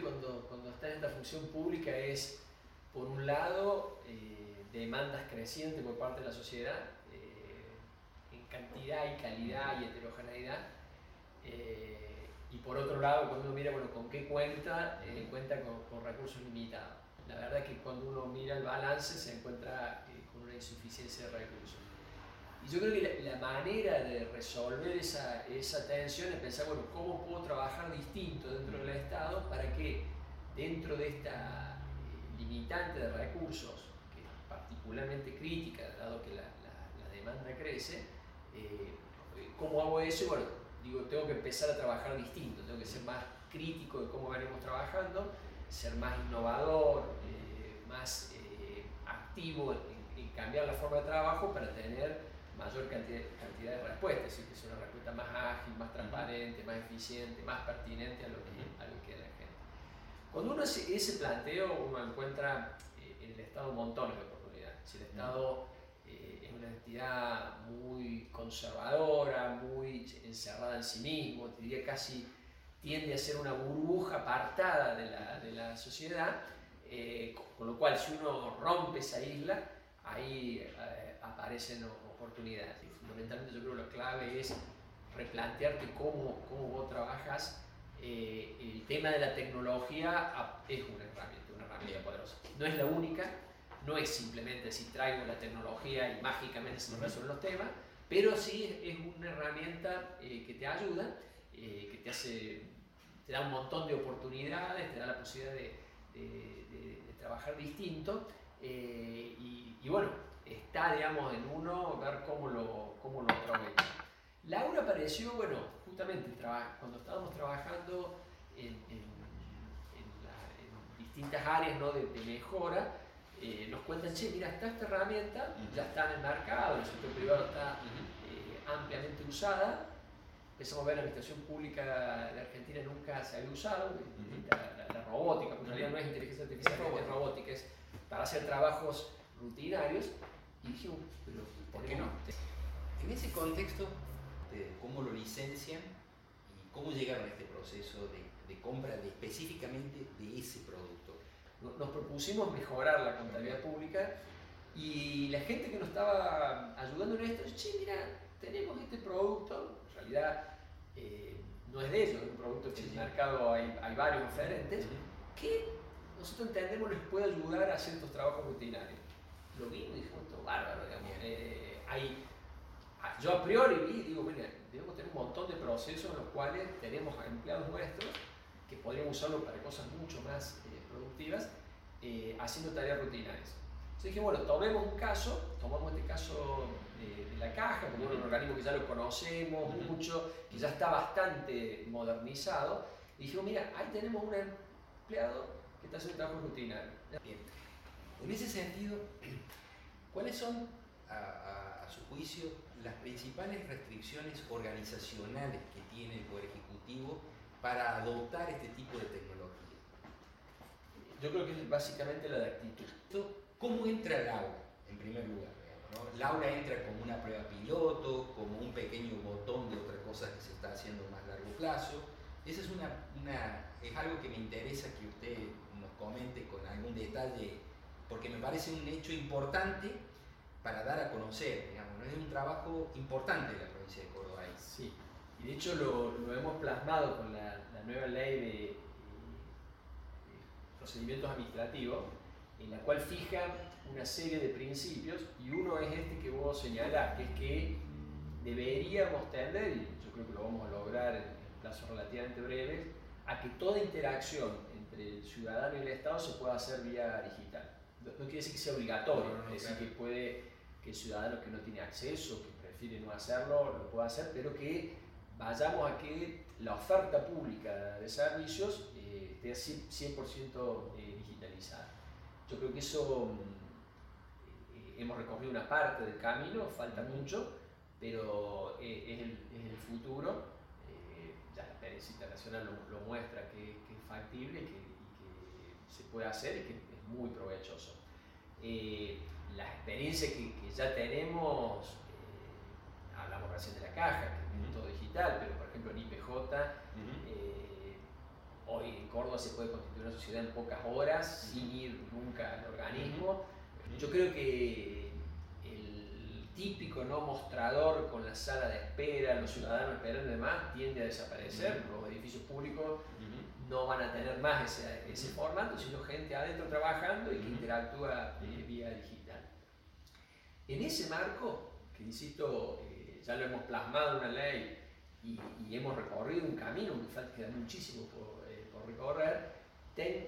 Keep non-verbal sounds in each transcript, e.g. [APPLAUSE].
cuando, cuando está en esta función pública es, por un lado, eh, demandas crecientes por parte de la sociedad, eh, en cantidad y calidad y heterogeneidad. Eh, y por otro lado, cuando uno mira, bueno, con qué cuenta, cuenta con, con, recursos limitados. La verdad es que cuando uno mira el balance se encuentra con una insuficiencia de recursos. Yo creo que la, manera de resolver esa, esa, tensión es pensar, bueno, ¿cómo puedo trabajar distinto dentro del Estado para que dentro de esta eh, limitante de recursos, que es particularmente crítica, dado que la, la, demanda crece, eh, ¿cómo hago eso? bueno, digo, tengo que empezar a trabajar distinto, tengo que ser más crítico de cómo venimos trabajando, ser más innovador, eh, más activo en, en cambiar la forma de trabajo para tener mayor cantidad, cantidad de respuestas, es decir, que sea una respuesta más ágil, más transparente, más eficiente, más pertinente a lo que, a lo que la gente. Cuando uno hace ese planteo, uno encuentra eh, en el Estado montones de oportunidades. Si el Estado eh, es una entidad muy conservadora, muy encerrada en sí mismo, diría casi tiende a ser una burbuja apartada de la, de la sociedad, eh, con, lo cual si uno rompe esa isla, ahí aparecen oportunidades. Y fundamentalmente yo creo que la clave es replantearte cómo, cómo vos trabajas. Eh, el tema de la tecnología es una herramienta, una herramienta poderosa. No es la única, no es simplemente si traigo la tecnología y mágicamente se me resuelven los temas, pero sí es una herramienta eh, que te ayuda, eh, que te hace, te da un montón de oportunidades, te da la posibilidad de, de, trabajar distinto y, y, bueno, está, digamos, en uno ver cómo lo, cómo lo aprovecha. Laura apareció, bueno, justamente cuando estábamos trabajando en, en, distintas áreas ¿no? de, mejora, eh, nos cuentan, che, mira, está esta herramienta, ya está en el mercado, el sector privado está eh, ampliamente usada, empezamos a ver la administración pública de Argentina nunca se había usado, la, robótica, porque en realidad no es inteligencia artificial, es robótica, es hacer trabajos rutinarios, y dije, pero ¿por qué no? En ese contexto, de cómo lo licencian y cómo llegaron a este proceso de, de compra de, específicamente de ese producto. Nos propusimos mejorar la contabilidad pública y la gente que nos estaba ayudando en esto, che, mira, tenemos este producto, en realidad eh, no es de ellos, es un producto que en el mercado hay, hay varios diferentes, que nosotros entendemos les puede ayudar a hacer estos trabajos rutinarios. Lo vimos y dijimos, bárbaro, digamos. Eh, hay, yo a priori vi, digo, mira, debemos tener un montón de procesos en los cuales tenemos empleados nuestros que podríamos usarlo para cosas mucho más eh, productivas, eh, haciendo tareas rutinarias. Entonces dije, bueno, tomemos un caso, tomamos este caso de, la caja, como un organismo que ya lo conocemos mucho, que ya está bastante modernizado, y dije, mira, ahí tenemos un empleado que está haciendo trabajo rutinario. En ese sentido, [CLEARS THROAT] ¿Cuáles son, a, su juicio, las principales restricciones organizacionales que tiene el Poder Ejecutivo para adoptar este tipo de tecnología? Yo creo que es básicamente la de actitud. ¿Cómo entra el aula, en primer lugar? ¿no? aula entra como una prueba piloto, como un pequeño botón de otra cosa que se está haciendo a más largo plazo. Esa es, una, una, es algo que me interesa que usted nos comente con algún detalle, porque me parece un hecho importante para dar a conocer, digamos, es un trabajo importante de la provincia de Córdoba. Sí, y de hecho lo, lo hemos plasmado con la, la nueva ley de, procedimientos administrativos, en la cual fija una serie de principios y uno es este que vos señalás, que es que deberíamos tender, y yo creo que lo vamos a lograr en, plazos relativamente breves, a que toda interacción entre el ciudadano y el Estado se pueda hacer vía digital. No, quiere decir que sea obligatorio, no, es decir que puede que el ciudadano que no tiene acceso, que prefiere no hacerlo, lo pueda hacer, pero que vayamos a que la oferta pública de servicios eh, esté 100% eh, digitalizada. Yo creo que eso eh, hemos recorrido una parte del camino, falta mucho, pero es el, es, el, futuro. Experiencia internacional lo, muestra que, es factible y que, se puede hacer y que es muy provechoso. La experiencia que, ya tenemos, eh, hablamos recién de la caja, que es todo digital, pero por ejemplo en IPJ, eh, hoy en Córdoba se puede constituir una sociedad en pocas horas sin ir nunca al organismo. Yo creo que típico no mostrador con la sala de espera, los ciudadanos esperando y demás, tiende a desaparecer. Los edificios públicos no van a tener más ese, ese formato, sino gente adentro trabajando y que interactúa eh, vía digital. En ese marco, que insisto, eh, ya lo hemos plasmado en una ley y, hemos recorrido un camino, que falta queda muchísimo por, eh, por recorrer, ten,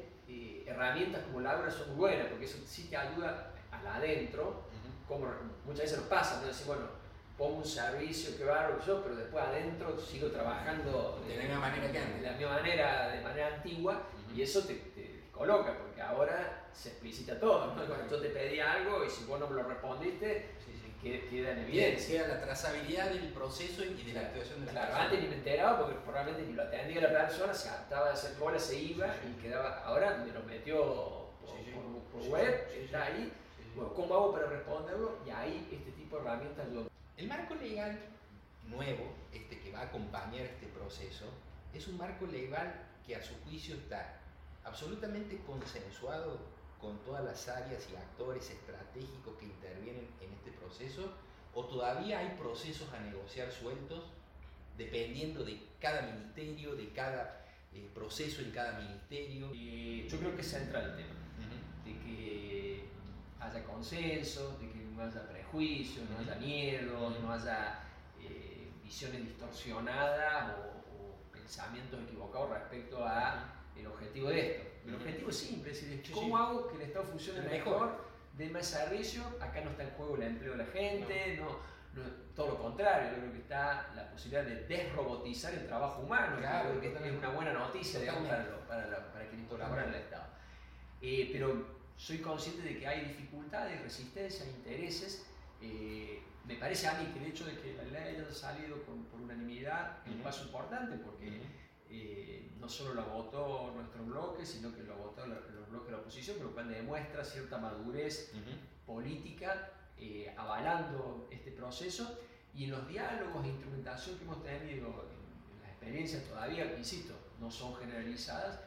herramientas como Laura son muy buenas, porque eso sí te ayuda al adentro, como muchas veces nos pasa, ¿no? Decir, bueno, pongo un servicio, que bárbaro yo, pero después adentro sigo trabajando de, la misma manera que antes. De la misma manera, de manera antigua, y eso te, te, coloca, porque ahora se explicita todo, ¿no? Cuando yo te pedí algo y si vos no me lo respondiste, queda en evidencia. Queda la trazabilidad del proceso y de la actuación de la Claro, antes ni me enteraba porque probablemente ni lo atendía la persona, se adaptaba de hacer cola, se iba y quedaba, ahora me lo metió por, web, está ahí, bueno, ¿cómo hago para responderlo? Y ahí este tipo de herramientas lo el marco legal nuevo, este que va a acompañar este proceso, es un marco legal que a su juicio está absolutamente consensuado con todas las áreas y actores estratégicos que intervienen en este proceso, o todavía hay procesos a negociar sueltos dependiendo de cada ministerio, de cada eh, proceso en cada ministerio. yo creo que es central el tema, de que haya consenso, de que no haya prejuicios, no haya miedo, no haya eh, visiones distorsionadas o, pensamientos equivocados respecto a el objetivo de esto. El objetivo es simple, es decir, ¿cómo hago que el Estado funcione mejor, dé más servicio? Acá no está en juego el empleo de la gente, no. todo lo contrario, yo creo que está la posibilidad de desrobotizar el trabajo humano, claro, creo que es una buena noticia digamos, para, para, para, quienes colaboran en el Estado. Eh, pero soy consciente de que hay dificultades, resistencias, intereses. Eh, me parece a mí que el hecho de que la ley haya salido por, unanimidad es un paso importante porque eh, no solo la votó nuestro bloque, sino que lo votó los bloques de la oposición, lo cual demuestra cierta madurez política eh, avalando este proceso. Y en los diálogos e instrumentación que hemos tenido, en, las experiencias todavía, insisto, no son generalizadas,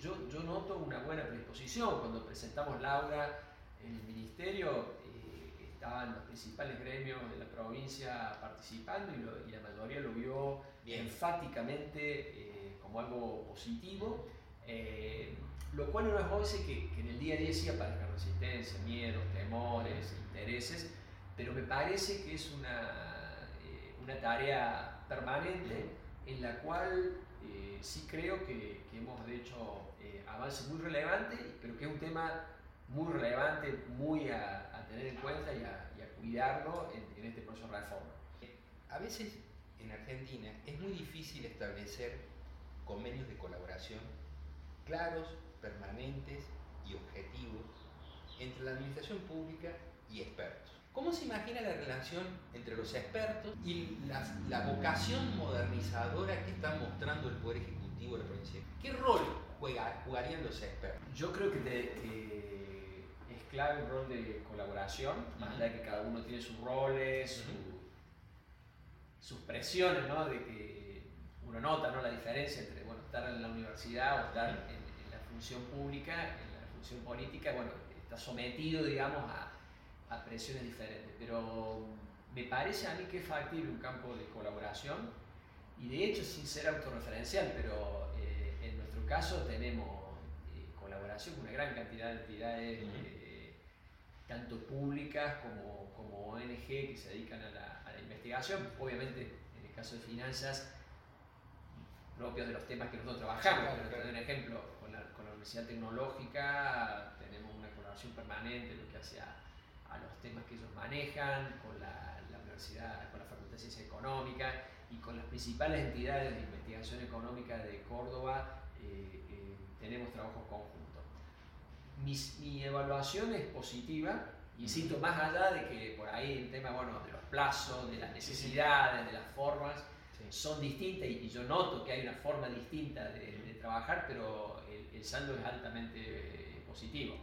yo, yo, noto una buena predisposición. Cuando presentamos Laura en el ministerio, eh, estaban los principales gremios de la provincia participando y, la mayoría lo vio enfáticamente eh, como algo positivo. Eh, lo cual no es obvio que, que, en el día a día sí aparezca resistencia, miedos, temores, intereses, pero me parece que es una, una tarea permanente en la cual sí creo que, que hemos hecho avance muy relevante, pero que es un tema muy relevante, muy a, tener en cuenta y a, cuidarlo en, este proceso de reforma. A veces en Argentina es muy difícil establecer convenios de colaboración claros, permanentes y objetivos entre la administración pública y expertos. ¿Cómo se imagina la relación entre los expertos y la, la vocación modernizadora que está mostrando el Poder Ejecutivo de la provincia? ¿Qué rol jugarían los expertos? Yo creo que, es clave un rol de colaboración, más allá de que cada uno tiene sus roles, sus presiones, ¿no? de que uno nota ¿no? la diferencia entre bueno, estar en la universidad o estar en, la función pública, en la función política, bueno, está sometido, digamos, a, a presiones diferentes. Pero me parece a mí que es factible un campo de colaboración y de hecho sin ser autorreferencial, pero caso tenemos eh, colaboración con una gran cantidad de entidades, eh, tanto públicas como, como, ONG que se dedican a la, investigación. Obviamente, en el caso de finanzas, propios de los temas que nosotros trabajamos. Pero te doy un ejemplo, con la, con la, Universidad Tecnológica tenemos una colaboración permanente en lo que hace a, los temas que ellos manejan, con la, la, Universidad, con la Facultad de Ciencias Económicas y con las principales entidades de investigación económica de Córdoba eh, eh, tenemos trabajos conjuntos. Mi, evaluación es positiva, insisto, más allá de que por ahí el tema bueno, de los plazos, de las necesidades, de las formas, son distintas y, yo noto que hay una forma distinta de, trabajar, pero el, el saldo es altamente positivo.